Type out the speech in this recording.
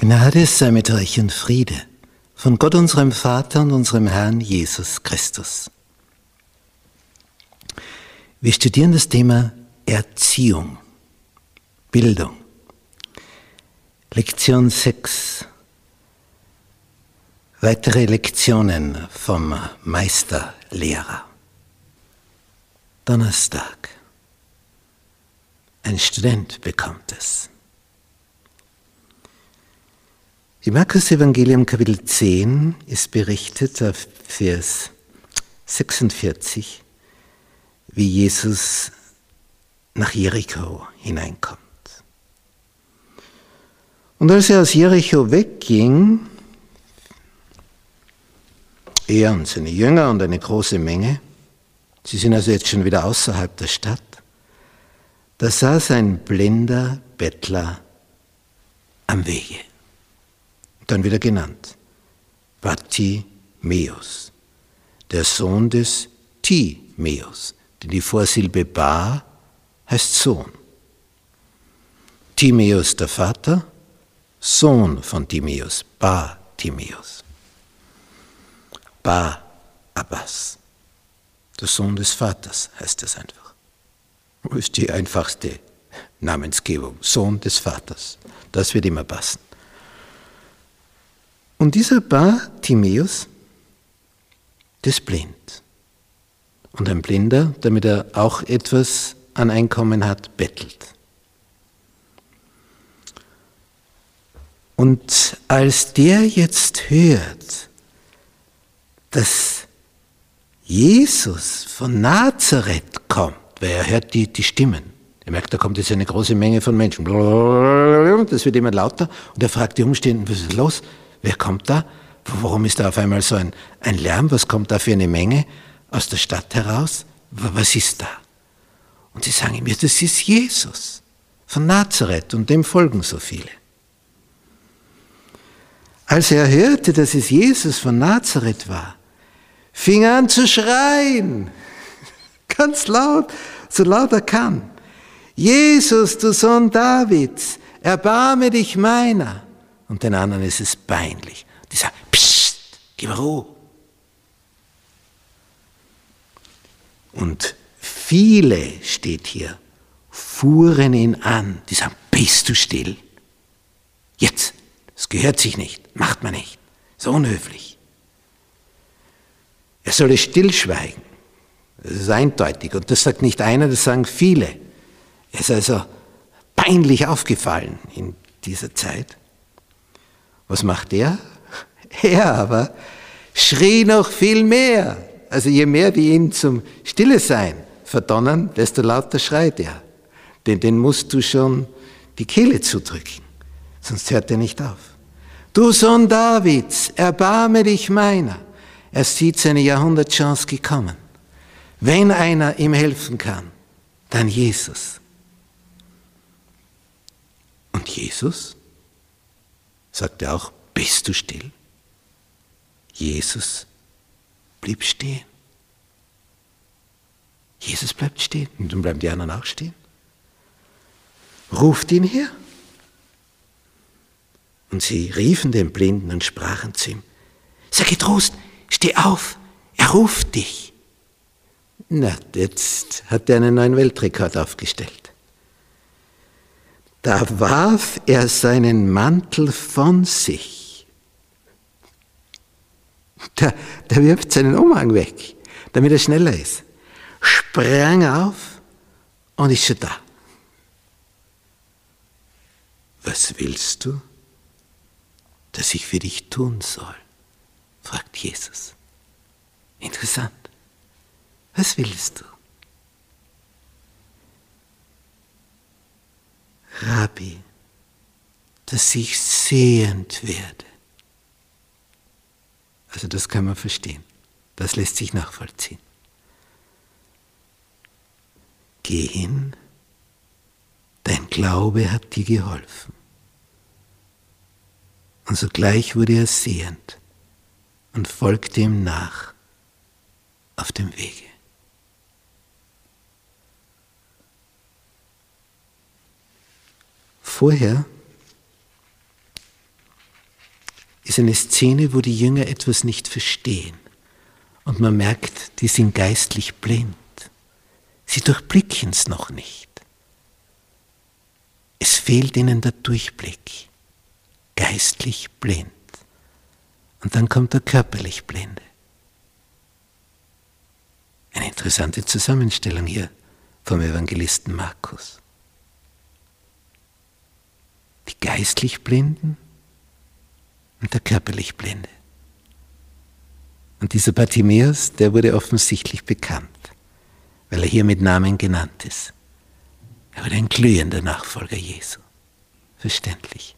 Gnade sei mit euch und Friede von Gott unserem Vater und unserem Herrn Jesus Christus. Wir studieren das Thema Erziehung, Bildung. Lektion 6. Weitere Lektionen vom Meisterlehrer. Donnerstag. Ein Student bekommt es. Im Markus Evangelium Kapitel 10 ist berichtet auf Vers 46, wie Jesus nach Jericho hineinkommt. Und als er aus Jericho wegging, er und seine Jünger und eine große Menge, sie sind also jetzt schon wieder außerhalb der Stadt, da saß ein blinder Bettler am Wege dann wieder genannt. Bartimeus, der Sohn des Timeus, denn die Vorsilbe Bar heißt Sohn. Timeus der Vater, Sohn von Timeus, Bartimeus. Bar Abbas, der Sohn des Vaters heißt es einfach. Das ist die einfachste Namensgebung, Sohn des Vaters. Das wird immer passen. Und dieser Bartimäus, der ist blind. Und ein Blinder, damit er auch etwas an Einkommen hat, bettelt. Und als der jetzt hört, dass Jesus von Nazareth kommt, weil er hört die, die Stimmen, er merkt, da kommt jetzt eine große Menge von Menschen, das wird immer lauter, und er fragt die Umstehenden, was ist los? Wer kommt da? Warum ist da auf einmal so ein, ein Lärm? Was kommt da für eine Menge aus der Stadt heraus? Was ist da? Und sie sagen mir, das ist Jesus von Nazareth und dem folgen so viele. Als er hörte, dass es Jesus von Nazareth war, fing er an zu schreien, ganz laut, so laut er kann. Jesus, du Sohn Davids, erbarme dich meiner und den anderen ist es peinlich. Die sagen, psst, gib Ruhe. Und viele, steht hier, fuhren ihn an. Die sagen, bist du still? Jetzt, das gehört sich nicht, macht man nicht. So unhöflich. Er solle stillschweigen. Das ist eindeutig. Und das sagt nicht einer, das sagen viele. Er ist also peinlich aufgefallen in dieser Zeit. Was macht er? Er aber schrie noch viel mehr. Also je mehr die ihn zum Stille sein verdonnern, desto lauter schreit er. Denn den musst du schon die Kehle zudrücken, sonst hört er nicht auf. Du Sohn Davids, erbarme dich meiner. Er sieht seine Jahrhundertchance gekommen. Wenn einer ihm helfen kann, dann Jesus. Und Jesus sagt er auch, bist du still? Jesus blieb stehen. Jesus bleibt stehen. Und dann bleiben die anderen auch stehen. Ruft ihn her. Und sie riefen den Blinden und sprachen zu ihm, sei getrost, steh auf, er ruft dich. Na, jetzt hat er einen neuen Weltrekord aufgestellt. Da warf er seinen Mantel von sich. Der, der wirft seinen Umhang weg, damit er schneller ist. Sprang auf und ist schon da. Was willst du, dass ich für dich tun soll? fragt Jesus. Interessant. Was willst du? Rabbi, dass ich sehend werde. Also das kann man verstehen. Das lässt sich nachvollziehen. Geh hin, dein Glaube hat dir geholfen. Und sogleich wurde er sehend und folgte ihm nach auf dem Wege. Vorher ist eine Szene, wo die Jünger etwas nicht verstehen. Und man merkt, die sind geistlich blind. Sie durchblicken es noch nicht. Es fehlt ihnen der Durchblick. Geistlich blind. Und dann kommt der körperlich Blinde. Eine interessante Zusammenstellung hier vom Evangelisten Markus. Die geistlich Blinden und der körperlich Blinde. Und dieser Bartimäus, der wurde offensichtlich bekannt, weil er hier mit Namen genannt ist. Er wurde ein glühender Nachfolger Jesu. Verständlich.